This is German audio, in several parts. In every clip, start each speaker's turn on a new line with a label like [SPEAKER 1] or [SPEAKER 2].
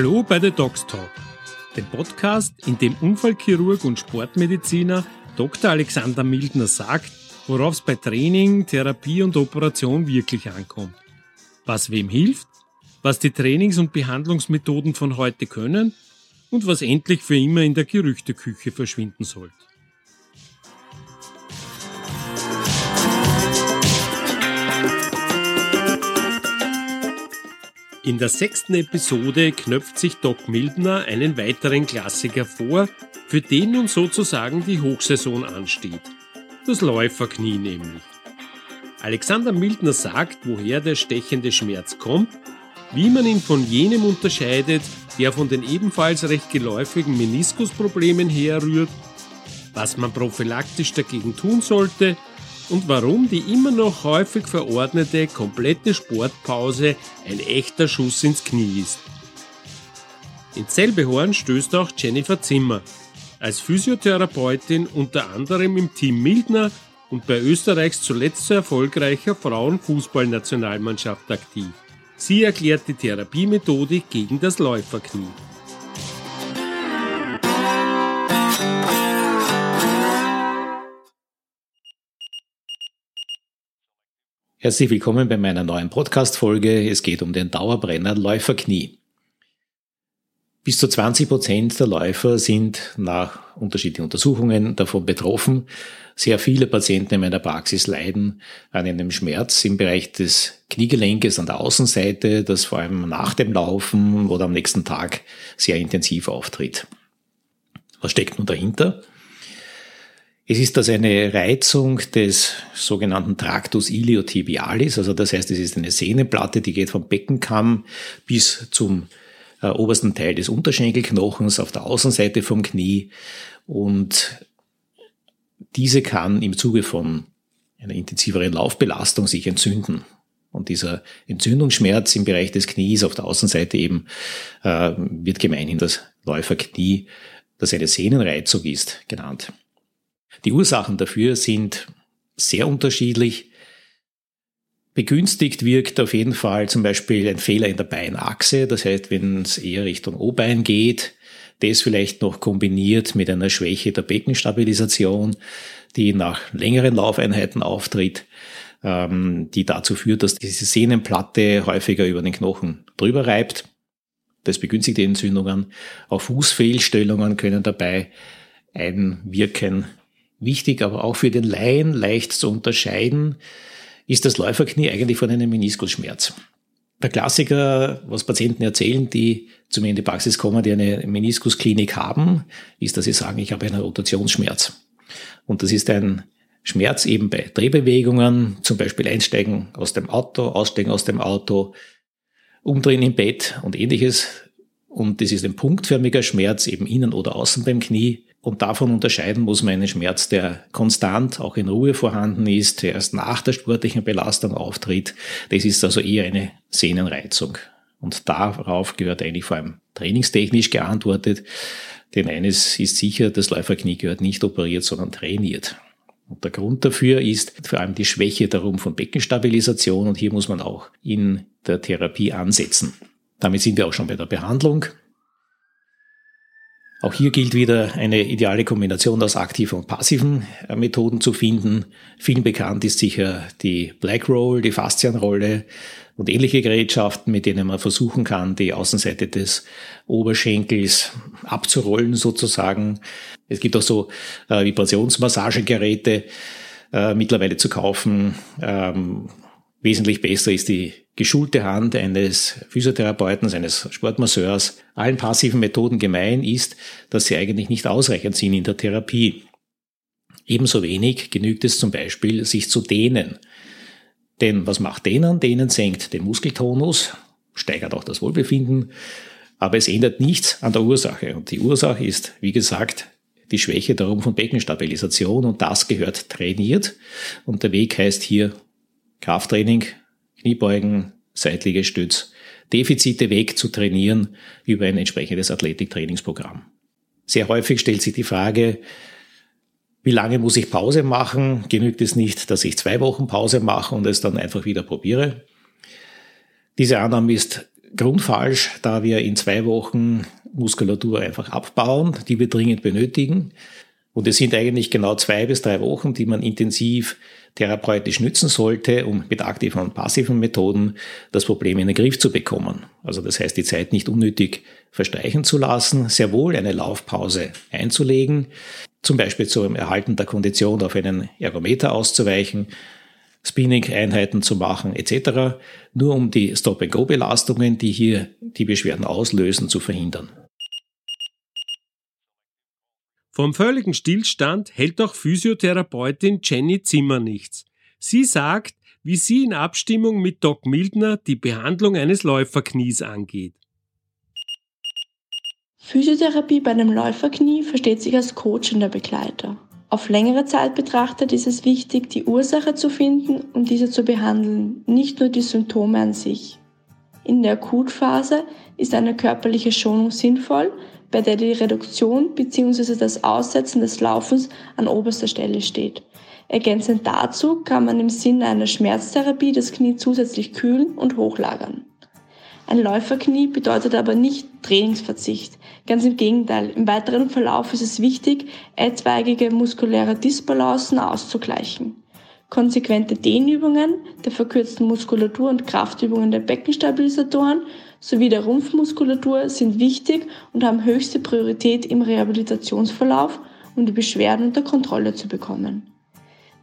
[SPEAKER 1] Hallo bei The Docs Talk, dem Podcast, in dem Unfallchirurg und Sportmediziner Dr. Alexander Mildner sagt, worauf es bei Training, Therapie und Operation wirklich ankommt. Was wem hilft, was die Trainings- und Behandlungsmethoden von heute können und was endlich für immer in der Gerüchteküche verschwinden sollte. In der sechsten Episode knöpft sich Doc Mildner einen weiteren Klassiker vor, für den nun sozusagen die Hochsaison ansteht. Das Läuferknie nämlich. Alexander Mildner sagt, woher der stechende Schmerz kommt, wie man ihn von jenem unterscheidet, der von den ebenfalls recht geläufigen Meniskusproblemen herrührt, was man prophylaktisch dagegen tun sollte und warum die immer noch häufig verordnete komplette Sportpause ein echter Schuss ins Knie ist. In Zellbehorn stößt auch Jennifer Zimmer, als Physiotherapeutin unter anderem im Team Mildner und bei Österreichs zuletzt so erfolgreicher Frauenfußballnationalmannschaft aktiv. Sie erklärt die Therapiemethodik gegen das Läuferknie.
[SPEAKER 2] Herzlich willkommen bei meiner neuen Podcast-Folge. Es geht um den Dauerbrenner Läuferknie. Bis zu 20 Prozent der Läufer sind nach unterschiedlichen Untersuchungen davon betroffen. Sehr viele Patienten in meiner Praxis leiden an einem Schmerz im Bereich des Kniegelenkes an der Außenseite, das vor allem nach dem Laufen oder am nächsten Tag sehr intensiv auftritt. Was steckt nun dahinter? Es ist das eine Reizung des sogenannten Tractus iliotibialis, also das heißt, es ist eine Sehnenplatte, die geht vom Beckenkamm bis zum äh, obersten Teil des Unterschenkelknochens auf der Außenseite vom Knie und diese kann im Zuge von einer intensiveren Laufbelastung sich entzünden. Und dieser Entzündungsschmerz im Bereich des Knies auf der Außenseite eben äh, wird gemeinhin das Läuferknie, das eine Sehnenreizung ist, genannt. Die Ursachen dafür sind sehr unterschiedlich. Begünstigt wirkt auf jeden Fall zum Beispiel ein Fehler in der Beinachse. Das heißt, wenn es eher Richtung O-Bein geht, das vielleicht noch kombiniert mit einer Schwäche der Beckenstabilisation, die nach längeren Laufeinheiten auftritt, ähm, die dazu führt, dass diese Sehnenplatte häufiger über den Knochen drüber reibt. Das begünstigt die Entzündungen. Auch Fußfehlstellungen können dabei einwirken. Wichtig, aber auch für den Laien leicht zu unterscheiden, ist das Läuferknie eigentlich von einem Meniskusschmerz. Der Klassiker, was Patienten erzählen, die zu mir in die Praxis kommen, die eine Meniskusklinik haben, ist, dass sie sagen, ich habe einen Rotationsschmerz. Und das ist ein Schmerz eben bei Drehbewegungen, zum Beispiel einsteigen aus dem Auto, aussteigen aus dem Auto, umdrehen im Bett und ähnliches. Und das ist ein punktförmiger Schmerz, eben innen oder außen beim Knie. Und davon unterscheiden muss man einen Schmerz, der konstant auch in Ruhe vorhanden ist, der erst nach der sportlichen Belastung auftritt. Das ist also eher eine Sehnenreizung. Und darauf gehört eigentlich vor allem trainingstechnisch geantwortet. Denn eines ist sicher, das Läuferknie gehört nicht operiert, sondern trainiert. Und der Grund dafür ist vor allem die Schwäche darum von Beckenstabilisation und hier muss man auch in der Therapie ansetzen. Damit sind wir auch schon bei der Behandlung. Auch hier gilt wieder eine ideale Kombination aus aktiven und passiven äh, Methoden zu finden. Vielen bekannt ist sicher die Black Roll, die Faszienrolle und ähnliche Gerätschaften, mit denen man versuchen kann, die Außenseite des Oberschenkels abzurollen sozusagen. Es gibt auch so äh, Vibrationsmassagegeräte äh, mittlerweile zu kaufen. Ähm, wesentlich besser ist die geschulte Hand eines Physiotherapeuten, eines Sportmasseurs. Allen passiven Methoden gemein ist, dass sie eigentlich nicht ausreichend sind in der Therapie. Ebenso wenig genügt es zum Beispiel, sich zu dehnen. Denn was macht Dehnen? Dehnen senkt den Muskeltonus, steigert auch das Wohlbefinden, aber es ändert nichts an der Ursache. Und die Ursache ist, wie gesagt, die Schwäche darum von Beckenstabilisation und das gehört trainiert. Und der Weg heißt hier Krafttraining, Kniebeugen, Seitliegestütz, Defizite weg zu trainieren über ein entsprechendes Athletiktrainingsprogramm. Sehr häufig stellt sich die Frage, wie lange muss ich Pause machen? Genügt es nicht, dass ich zwei Wochen Pause mache und es dann einfach wieder probiere? Diese Annahme ist grundfalsch, da wir in zwei Wochen Muskulatur einfach abbauen, die wir dringend benötigen. Und es sind eigentlich genau zwei bis drei Wochen, die man intensiv therapeutisch nützen sollte, um mit aktiven und passiven Methoden das Problem in den Griff zu bekommen. Also das heißt, die Zeit nicht unnötig verstreichen zu lassen, sehr wohl eine Laufpause einzulegen, zum Beispiel zum Erhalten der Kondition auf einen Ergometer auszuweichen, Spinning-Einheiten zu machen etc., nur um die Stop-and-Go-Belastungen, die hier die Beschwerden auslösen, zu verhindern.
[SPEAKER 1] Vom völligen Stillstand hält auch Physiotherapeutin Jenny Zimmer nichts. Sie sagt, wie sie in Abstimmung mit Doc Mildner die Behandlung eines Läuferknies angeht.
[SPEAKER 3] Physiotherapie bei einem Läuferknie versteht sich als coachender Begleiter. Auf längere Zeit betrachtet ist es wichtig, die Ursache zu finden und diese zu behandeln, nicht nur die Symptome an sich. In der Akutphase ist eine körperliche Schonung sinnvoll, bei der die Reduktion bzw. das Aussetzen des Laufens an oberster Stelle steht. Ergänzend dazu kann man im Sinne einer Schmerztherapie das Knie zusätzlich kühlen und hochlagern. Ein Läuferknie bedeutet aber nicht Trainingsverzicht. Ganz im Gegenteil. Im weiteren Verlauf ist es wichtig, etwaige muskuläre Disbalancen auszugleichen. Konsequente Dehnübungen der verkürzten Muskulatur und Kraftübungen der Beckenstabilisatoren sowie der Rumpfmuskulatur sind wichtig und haben höchste Priorität im Rehabilitationsverlauf, um die Beschwerden unter Kontrolle zu bekommen.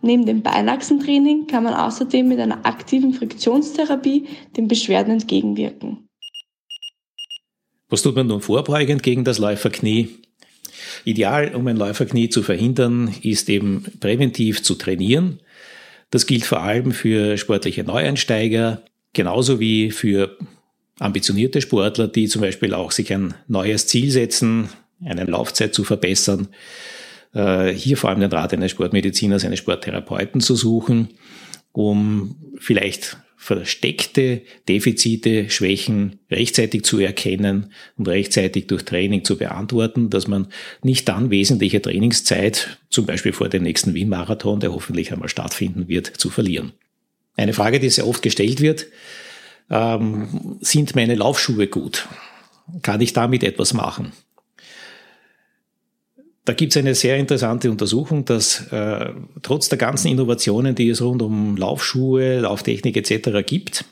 [SPEAKER 3] Neben dem Beinachsentraining kann man außerdem mit einer aktiven Friktionstherapie den Beschwerden entgegenwirken.
[SPEAKER 2] Was tut man nun vorbeugend gegen das Läuferknie? Ideal, um ein Läuferknie zu verhindern, ist eben präventiv zu trainieren. Das gilt vor allem für sportliche Neueinsteiger, genauso wie für ambitionierte Sportler, die zum Beispiel auch sich ein neues Ziel setzen, eine Laufzeit zu verbessern. Äh, hier vor allem den Rat eines Sportmediziners, eines Sporttherapeuten zu suchen, um vielleicht versteckte Defizite, Schwächen rechtzeitig zu erkennen und rechtzeitig durch Training zu beantworten, dass man nicht dann wesentliche Trainingszeit, zum Beispiel vor dem nächsten Wien-Marathon, der hoffentlich einmal stattfinden wird, zu verlieren. Eine Frage, die sehr oft gestellt wird, ähm, sind meine Laufschuhe gut? Kann ich damit etwas machen? Da gibt es eine sehr interessante Untersuchung, dass äh, trotz der ganzen Innovationen, die es rund um Laufschuhe, Lauftechnik etc. gibt,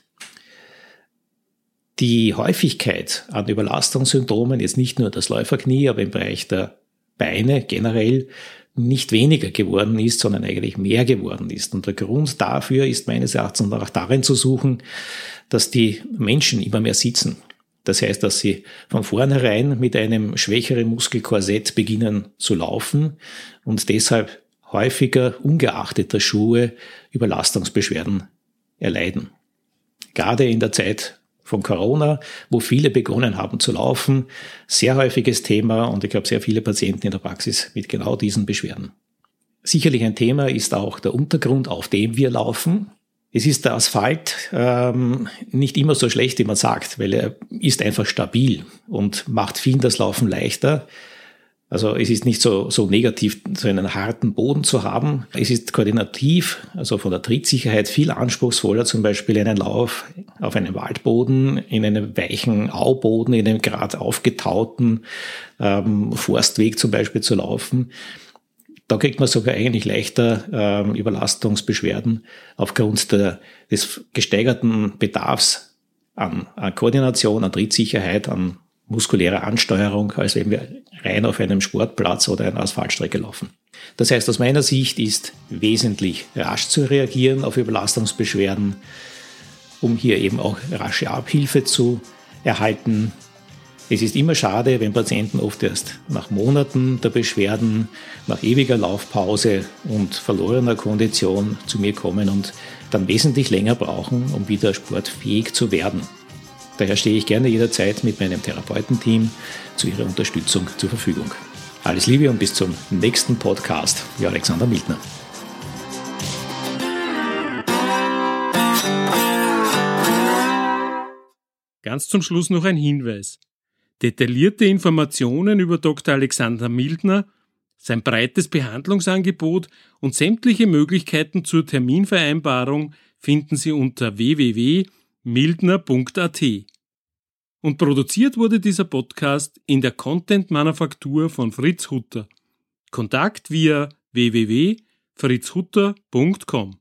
[SPEAKER 2] die Häufigkeit an Überlastungssymptomen, jetzt nicht nur das Läuferknie, aber im Bereich der Beine generell, nicht weniger geworden ist, sondern eigentlich mehr geworden ist. Und der Grund dafür ist meines Erachtens auch darin zu suchen, dass die Menschen immer mehr sitzen. Das heißt, dass sie von vornherein mit einem schwächeren Muskelkorsett beginnen zu laufen und deshalb häufiger, ungeachtet der Schuhe, Überlastungsbeschwerden erleiden. Gerade in der Zeit von Corona, wo viele begonnen haben zu laufen, sehr häufiges Thema und ich habe sehr viele Patienten in der Praxis mit genau diesen Beschwerden. Sicherlich ein Thema ist auch der Untergrund, auf dem wir laufen. Es ist der Asphalt ähm, nicht immer so schlecht, wie man sagt, weil er ist einfach stabil und macht vielen das Laufen leichter. Also es ist nicht so, so negativ, so einen harten Boden zu haben. Es ist koordinativ, also von der Trittsicherheit viel anspruchsvoller, zum Beispiel einen Lauf auf einem Waldboden, in einem weichen Auboden, in einem gerade aufgetauten ähm, Forstweg zum Beispiel zu laufen. Da kriegt man sogar eigentlich leichter ähm, Überlastungsbeschwerden aufgrund der, des gesteigerten Bedarfs an, an Koordination, an Trittsicherheit, an muskulärer Ansteuerung, als wenn wir rein auf einem Sportplatz oder einer Asphaltstrecke laufen. Das heißt, aus meiner Sicht ist wesentlich rasch zu reagieren auf Überlastungsbeschwerden, um hier eben auch rasche Abhilfe zu erhalten. Es ist immer schade, wenn Patienten oft erst nach Monaten der Beschwerden, nach ewiger Laufpause und verlorener Kondition zu mir kommen und dann wesentlich länger brauchen, um wieder sportfähig zu werden. Daher stehe ich gerne jederzeit mit meinem Therapeutenteam zu Ihrer Unterstützung zur Verfügung. Alles Liebe und bis zum nächsten Podcast. Ihr Alexander Mildner.
[SPEAKER 1] Ganz zum Schluss noch ein Hinweis. Detaillierte Informationen über Dr. Alexander Mildner, sein breites Behandlungsangebot und sämtliche Möglichkeiten zur Terminvereinbarung finden Sie unter www.mildner.at. Und produziert wurde dieser Podcast in der Content-Manufaktur von Fritz Hutter. Kontakt via www.fritzhutter.com